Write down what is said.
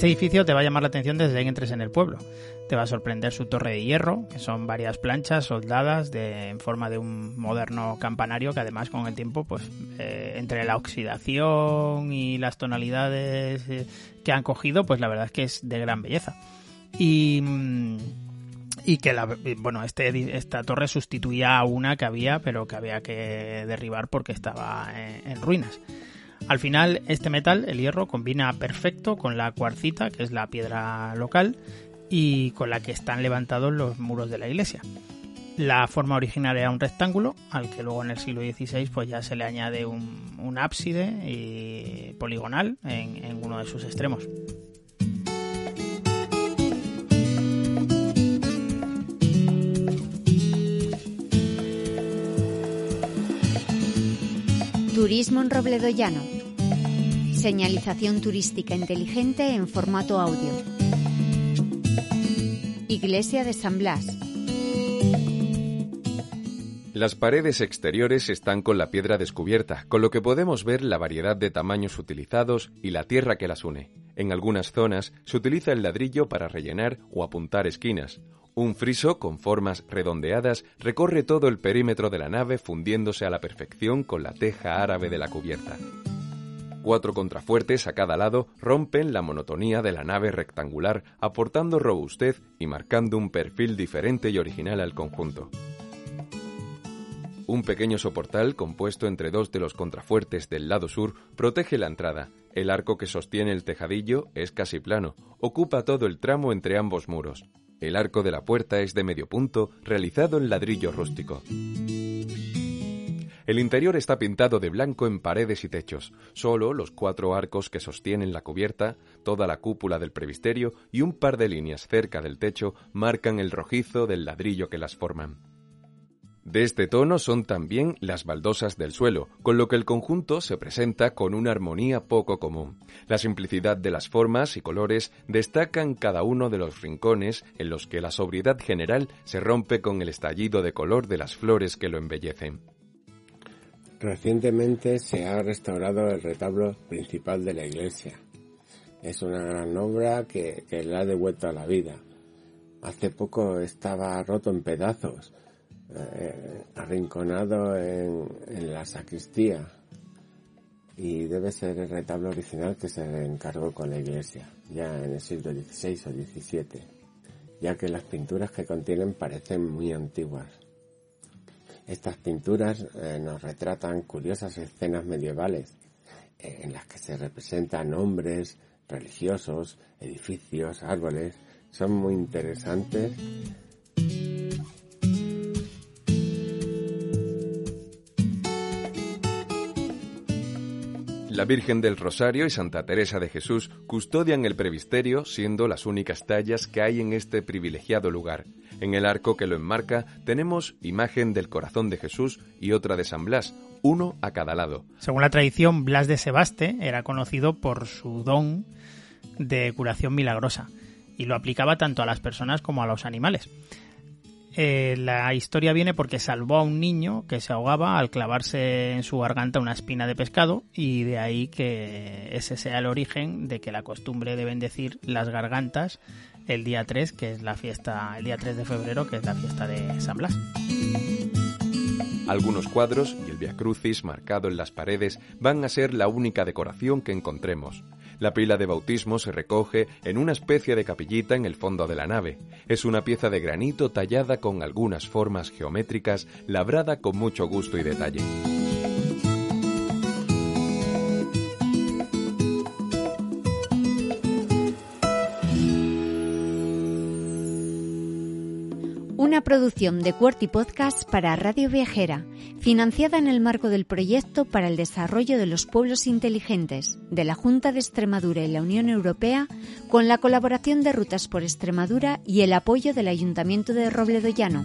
Este edificio te va a llamar la atención desde que entres en el pueblo. Te va a sorprender su torre de hierro, que son varias planchas soldadas en forma de un moderno campanario que además con el tiempo, pues eh, entre la oxidación y las tonalidades eh, que han cogido, pues la verdad es que es de gran belleza. Y, mm, que la, bueno, este, esta torre sustituía a una que había, pero que había que derribar porque estaba en ruinas. Al final, este metal, el hierro, combina perfecto con la cuarcita, que es la piedra local, y con la que están levantados los muros de la iglesia. La forma original era un rectángulo, al que luego en el siglo XVI pues ya se le añade un, un ábside poligonal en, en uno de sus extremos. Turismo en Robledo Llano. Señalización turística inteligente en formato audio. Iglesia de San Blas. Las paredes exteriores están con la piedra descubierta, con lo que podemos ver la variedad de tamaños utilizados y la tierra que las une. En algunas zonas se utiliza el ladrillo para rellenar o apuntar esquinas. Un friso con formas redondeadas recorre todo el perímetro de la nave fundiéndose a la perfección con la teja árabe de la cubierta. Cuatro contrafuertes a cada lado rompen la monotonía de la nave rectangular, aportando robustez y marcando un perfil diferente y original al conjunto. Un pequeño soportal compuesto entre dos de los contrafuertes del lado sur protege la entrada. El arco que sostiene el tejadillo es casi plano, ocupa todo el tramo entre ambos muros. El arco de la puerta es de medio punto, realizado en ladrillo rústico. El interior está pintado de blanco en paredes y techos. Solo los cuatro arcos que sostienen la cubierta, toda la cúpula del previsterio y un par de líneas cerca del techo marcan el rojizo del ladrillo que las forman. De este tono son también las baldosas del suelo, con lo que el conjunto se presenta con una armonía poco común. La simplicidad de las formas y colores destacan cada uno de los rincones en los que la sobriedad general se rompe con el estallido de color de las flores que lo embellecen. Recientemente se ha restaurado el retablo principal de la iglesia. Es una gran obra que, que le ha devuelto a la vida. Hace poco estaba roto en pedazos eh, arrinconado en, en, la sacristía y debe ser el retablo original que se encargó con la iglesia, ya en el siglo XVI o XVII, ya que las pinturas que contienen parecen muy antiguas. Estas pinturas eh, nos retratan curiosas escenas medievales eh, en las que se representan hombres religiosos, edificios, árboles. Son muy interesantes La Virgen del Rosario y Santa Teresa de Jesús custodian el previsterio, siendo las únicas tallas que hay en este privilegiado lugar. En el arco que lo enmarca tenemos imagen del corazón de Jesús y otra de San Blas, uno a cada lado. Según la tradición, Blas de Sebaste era conocido por su don de curación milagrosa y lo aplicaba tanto a las personas como a los animales. Eh, la historia viene porque salvó a un niño que se ahogaba al clavarse en su garganta una espina de pescado y de ahí que ese sea el origen de que la costumbre de bendecir las gargantas el día 3, que es la fiesta, el día 3 de febrero, que es la fiesta de San Blas. Algunos cuadros y el Via Crucis marcado en las paredes van a ser la única decoración que encontremos. La pila de bautismo se recoge en una especie de capillita en el fondo de la nave. Es una pieza de granito tallada con algunas formas geométricas, labrada con mucho gusto y detalle. Una producción de Cuerty Podcast para Radio Viajera. financiada en el marco del proyecto para el desarrollo de los pueblos inteligentes de la Junta de Extremadura y la Unión Europea, con la colaboración de Rutas por Extremadura y el apoyo del Ayuntamiento de Robledo Llano.